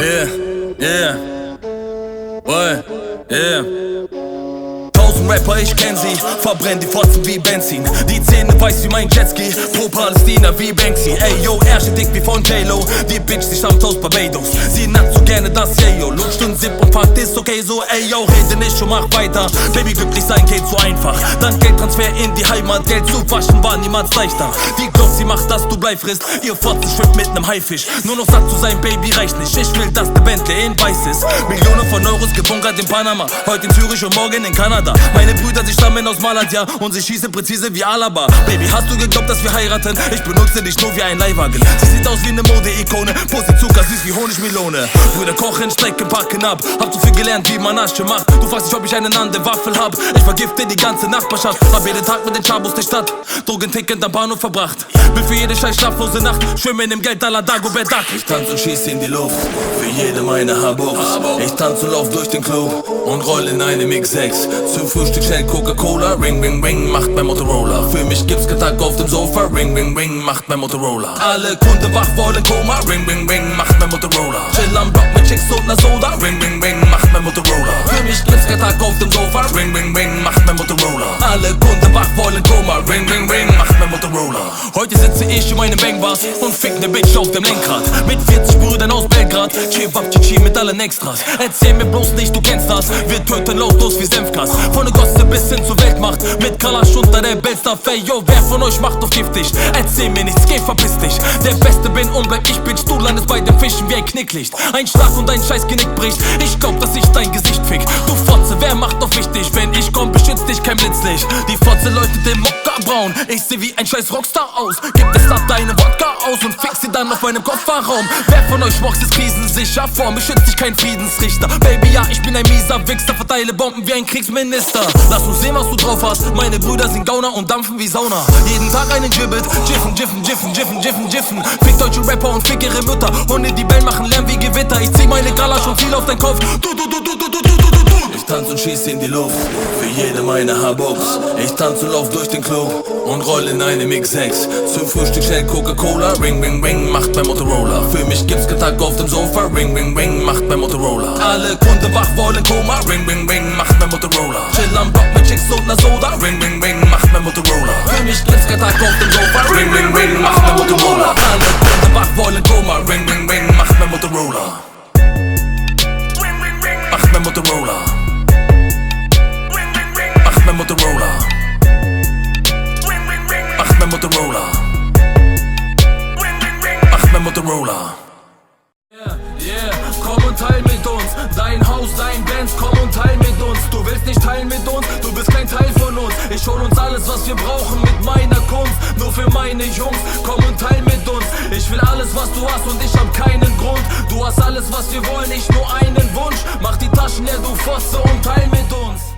Yeah, yeah. What? Yeah. Tausend Rapper, ich kenn sie, verbrenn die Fotzen wie Benzin. Die Zähne weiß wie mein Jetski, pro Palästina wie Banksy. Ey, yo, er dick wie von J-Lo. Die Bitch, die stammt aus Barbados. Sie nackt so gerne das, yeah, yo. Lutscht und Sip und packt ist okay so, ey, yo, rede nicht und mach weiter. Baby, glücklich sein geht so einfach. Dann Geldtransfer in die Heimat, Geld zu waschen war niemals leichter. Die Glock, sie macht, Blei frisst. Ihr Fotzen schwimmt mit nem Haifisch. Nur noch satt zu sein, Baby, reicht nicht. Ich will, dass der Bentley in weiß ist. Millionen von Euros gebunkert in Panama. Heute in Zürich und morgen in Kanada. Meine Brüder, sie stammen aus Malatya und sie schießen präzise wie Alaba. Baby, hast du geglaubt, dass wir heiraten? Ich benutze dich nur wie ein Leihwagen. Sie sieht aus wie eine Mode-Ikone, Pussy Zucker, süß wie Honigmelone. Brüder kochen, strecken, packen ab. Hab so viel gelernt, wie man Asche macht. Du fragst dich, ob ich einen an der Waffel hab. Ich vergifte die ganze Nachbarschaft. Hab jeden Tag mit den Chabos der Stadt. Drogen tickend am Bahnhof verbracht. Bin für jede scheiß schlaflose Nacht. Schwimmen im Geld aller Dagobert Duck. Ich tanz und schieß in die Luft. Für jede meine Habubs. Ich tanz und lauf durch den Club. Und roll in eine Mix 6. Zum Frühstück schnell Coca-Cola. Ring, ring, ring, macht mein Motorola. Für mich gibt's kein Tag auf dem Sofa. Ring, ring, ring, macht mein Motorola. Alle Kunden wach wollen Koma. Ring, ring, ring, macht mein Motorola. Chill am Block mit Chicks und ner Soda. Ring, ring, ring, macht mein Motorola. Für mich gibt's kein Tag auf dem Sofa. Ring, ring, ring, macht mein Motorola. Alle Kunden wach wollen Koma. Ring, ring, ring, ich in meinem Bangbars und fick ne Bitch auf dem Lenkrad. Mit 40 Brüdern aus Belgrad. Chewab, Chichi mit allen Extras. Erzähl mir bloß nicht, du kennst das. Wir töten lautlos wie Senfgas. Von der Gosse bis hin zur Weltmacht. Mit Kalash unter der Bellstuff. Ey, yo, wer von euch macht auf giftig? Erzähl mir nichts, geh verpiss dich. Der Beste bin und bleib ich, Bitch. Du landest bei den Fischen wie ein Knicklicht. Ein Schlag und dein scheiß Genick bricht. Ich glaub, dass ich dein Gesicht fick. Du Fotze, wer macht auf wichtig? Wenn ich komm, beschützt dich kein Blitzlicht. Die Fotze läutet im Mokka-Braun. Ich seh wie ein scheiß Rockstar aus. Gib es nach deine Wodka aus und fix sie dann auf meinem Kofferraum. Wer von euch boxt ist krisensicher? Vor mir schützt dich kein Friedensrichter. Baby, ja, ich bin ein mieser Wichser. Verteile Bomben wie ein Kriegsminister. Lass uns sehen, was du drauf hast. Meine Brüder sind Gauner und dampfen wie Sauna. Jeden Tag einen Gibbet. Jiffen, jiffen, jiffen, jiffen, jiffen, jiffen. Fick deutsche Rapper und fick ihre Mütter. Hunde, die bellen, machen Lärm wie Gewitter. Ich zieh meine Gala schon viel auf deinen Kopf. Du, du, du, du, du, du, du, du, du. Ich tanz und schieß in die Luft. Jede meine Habubs. Ich tanz und lauf durch den Club. Und roll in eine Mix 6. Zum Frühstück schnell Coca-Cola. Ring, ring, ring, macht mein Motorola. Für mich gibt's kein Tag auf dem Sofa. Ring, ring, ring, macht mein Motorola. Alle Kunden wach wollen Koma. Ring, ring, ring, macht mein Motorola. Chill am Block mit Chicks und ner Soda. Ring, ring, ring, macht mein Motorola. Für mich gibt's kein Tag auf dem Sofa. Ring, ring, ring, macht mein Motorola. Alle Kunden wach wollen Koma. Ring, ring, ring, macht mein Motorola. Macht mein Motorola. Motorola. Mein Motorola. Yeah, yeah, komm und teil mit uns. Dein Haus, dein Benz, komm und teil mit uns. Du willst nicht teilen mit uns, du bist kein Teil von uns. Ich hol uns alles, was wir brauchen mit meiner Kunst. Nur für meine Jungs, komm und teil mit uns. Ich will alles, was du hast und ich hab keinen Grund. Du hast alles, was wir wollen, ich nur einen Wunsch. Mach die Taschen leer, du Fotze und teil mit uns.